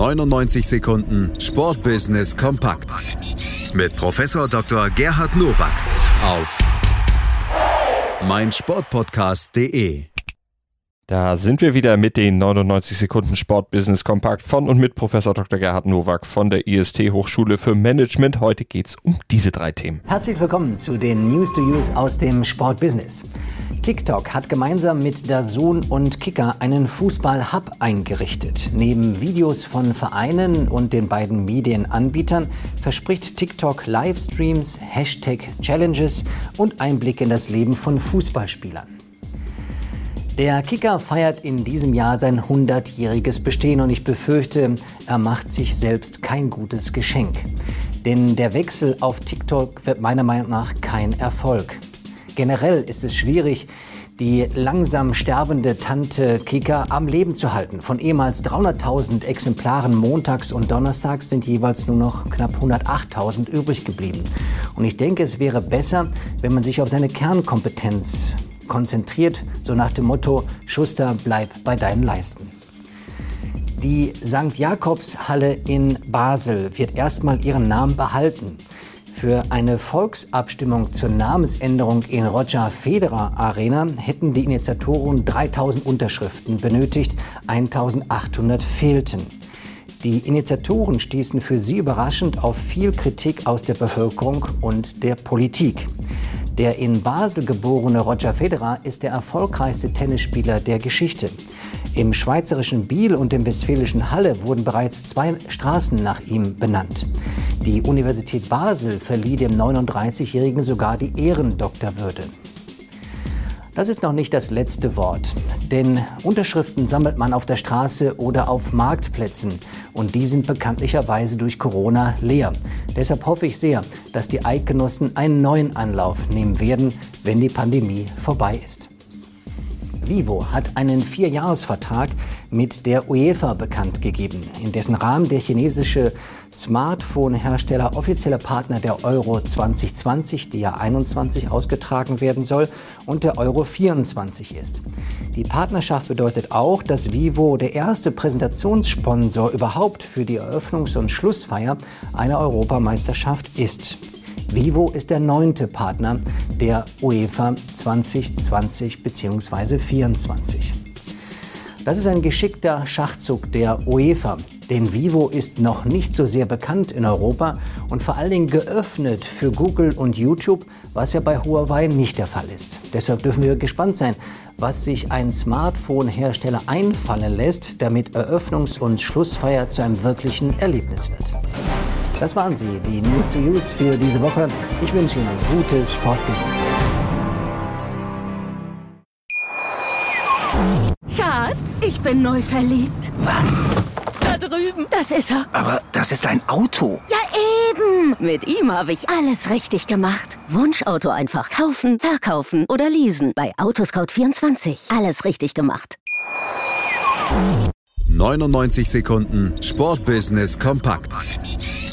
99 Sekunden Sportbusiness kompakt mit Professor Dr. Gerhard Nowak auf meinsportpodcast.de. Da sind wir wieder mit den 99 Sekunden Sportbusiness Kompakt von und mit Professor Dr. Gerhard Nowak von der IST Hochschule für Management. Heute geht es um diese drei Themen. Herzlich willkommen zu den News to Use aus dem Sportbusiness. TikTok hat gemeinsam mit Dazun und Kicker einen Fußball-Hub eingerichtet. Neben Videos von Vereinen und den beiden Medienanbietern verspricht TikTok Livestreams, Hashtag-Challenges und Einblick in das Leben von Fußballspielern. Der Kicker feiert in diesem Jahr sein 100-jähriges Bestehen und ich befürchte, er macht sich selbst kein gutes Geschenk. Denn der Wechsel auf TikTok wird meiner Meinung nach kein Erfolg. Generell ist es schwierig, die langsam sterbende Tante Kika am Leben zu halten. Von ehemals 300.000 Exemplaren montags und donnerstags sind jeweils nur noch knapp 108.000 übrig geblieben. Und ich denke, es wäre besser, wenn man sich auf seine Kernkompetenz konzentriert, so nach dem Motto, Schuster, bleib bei deinen Leisten. Die St. Jakobshalle in Basel wird erstmal ihren Namen behalten. Für eine Volksabstimmung zur Namensänderung in Roger Federer Arena hätten die Initiatoren 3000 Unterschriften benötigt, 1800 fehlten. Die Initiatoren stießen für sie überraschend auf viel Kritik aus der Bevölkerung und der Politik. Der in Basel geborene Roger Federer ist der erfolgreichste Tennisspieler der Geschichte. Im schweizerischen Biel und im westfälischen Halle wurden bereits zwei Straßen nach ihm benannt. Die Universität Basel verlieh dem 39-Jährigen sogar die Ehrendoktorwürde. Das ist noch nicht das letzte Wort, denn Unterschriften sammelt man auf der Straße oder auf Marktplätzen und die sind bekanntlicherweise durch Corona leer. Deshalb hoffe ich sehr, dass die Eidgenossen einen neuen Anlauf nehmen werden, wenn die Pandemie vorbei ist. Vivo hat einen Vierjahresvertrag mit der UEFA bekannt gegeben, in dessen Rahmen der chinesische Smartphone-Hersteller offizieller Partner der Euro 2020, die ja 21 ausgetragen werden soll, und der Euro 24 ist. Die Partnerschaft bedeutet auch, dass Vivo der erste Präsentationssponsor überhaupt für die Eröffnungs- und Schlussfeier einer Europameisterschaft ist. Vivo ist der neunte Partner der UEFA 2020 bzw. 2024. Das ist ein geschickter Schachzug der UEFA, denn Vivo ist noch nicht so sehr bekannt in Europa und vor allen Dingen geöffnet für Google und YouTube, was ja bei Huawei nicht der Fall ist. Deshalb dürfen wir gespannt sein, was sich ein Smartphone-Hersteller einfallen lässt, damit Eröffnungs- und Schlussfeier zu einem wirklichen Erlebnis wird. Das waren sie, die News to Use für diese Woche. Ich wünsche Ihnen ein gutes Sportbusiness. Schatz, ich bin neu verliebt. Was? Da drüben. Das ist er. Aber das ist ein Auto. Ja, eben. Mit ihm habe ich alles richtig gemacht. Wunschauto einfach kaufen, verkaufen oder leasen. Bei Autoscout24. Alles richtig gemacht. 99 Sekunden Sportbusiness kompakt